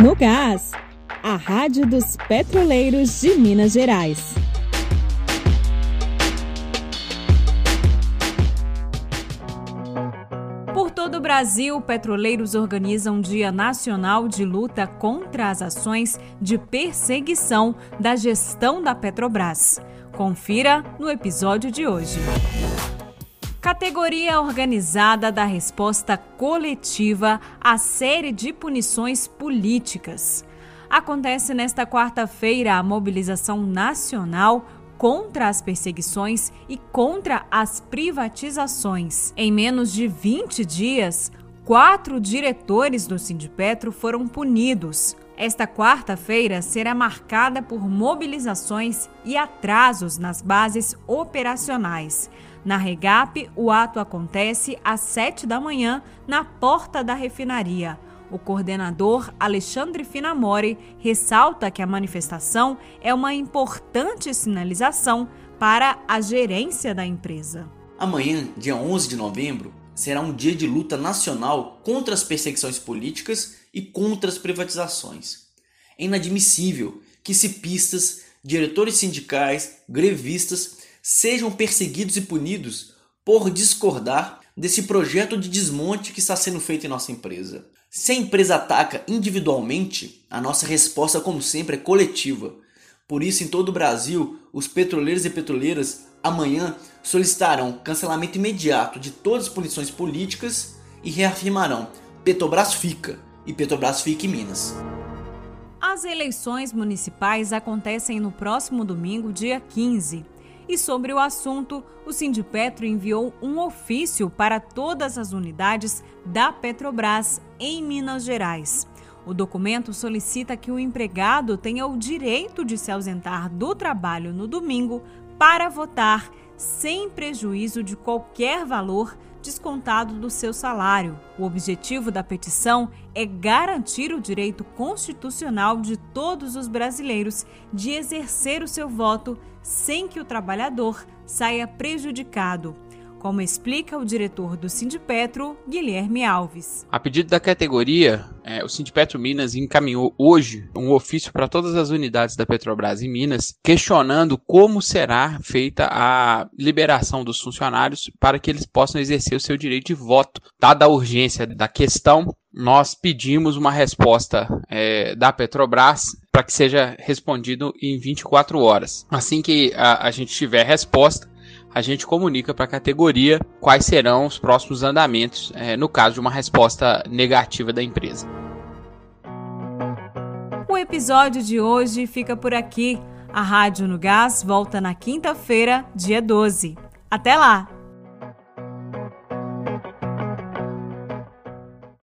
No Gás, a Rádio dos Petroleiros de Minas Gerais. Por todo o Brasil, petroleiros organizam um Dia Nacional de Luta contra as ações de perseguição da gestão da Petrobras. Confira no episódio de hoje. Categoria organizada da resposta coletiva à série de punições políticas. Acontece nesta quarta-feira a mobilização nacional contra as perseguições e contra as privatizações. Em menos de 20 dias, quatro diretores do Sindipetro foram punidos. Esta quarta-feira será marcada por mobilizações e atrasos nas bases operacionais. Na Regap, o ato acontece às 7 da manhã na porta da refinaria. O coordenador Alexandre Finamori ressalta que a manifestação é uma importante sinalização para a gerência da empresa. Amanhã, dia 11 de novembro, será um dia de luta nacional contra as perseguições políticas e contra as privatizações. É inadmissível que cipistas, diretores sindicais, grevistas sejam perseguidos e punidos por discordar desse projeto de desmonte que está sendo feito em nossa empresa. Se a empresa ataca individualmente, a nossa resposta, como sempre, é coletiva. Por isso, em todo o Brasil, os petroleiros e petroleiras amanhã solicitarão cancelamento imediato de todas as punições políticas e reafirmarão: Petrobras fica e Petrobras fica em Minas. As eleições municipais acontecem no próximo domingo, dia 15. E sobre o assunto, o Sindipetro enviou um ofício para todas as unidades da Petrobras em Minas Gerais. O documento solicita que o empregado tenha o direito de se ausentar do trabalho no domingo para votar, sem prejuízo de qualquer valor descontado do seu salário. O objetivo da petição é garantir o direito constitucional de todos os brasileiros de exercer o seu voto sem que o trabalhador saia prejudicado como explica o diretor do Sindipetro, Guilherme Alves. A pedido da categoria, é, o Sindipetro Minas encaminhou hoje um ofício para todas as unidades da Petrobras em Minas, questionando como será feita a liberação dos funcionários para que eles possam exercer o seu direito de voto. Dada a urgência da questão, nós pedimos uma resposta é, da Petrobras para que seja respondido em 24 horas. Assim que a, a gente tiver resposta, a gente comunica para a categoria quais serão os próximos andamentos é, no caso de uma resposta negativa da empresa. O episódio de hoje fica por aqui. A Rádio no Gás volta na quinta-feira, dia 12. Até lá!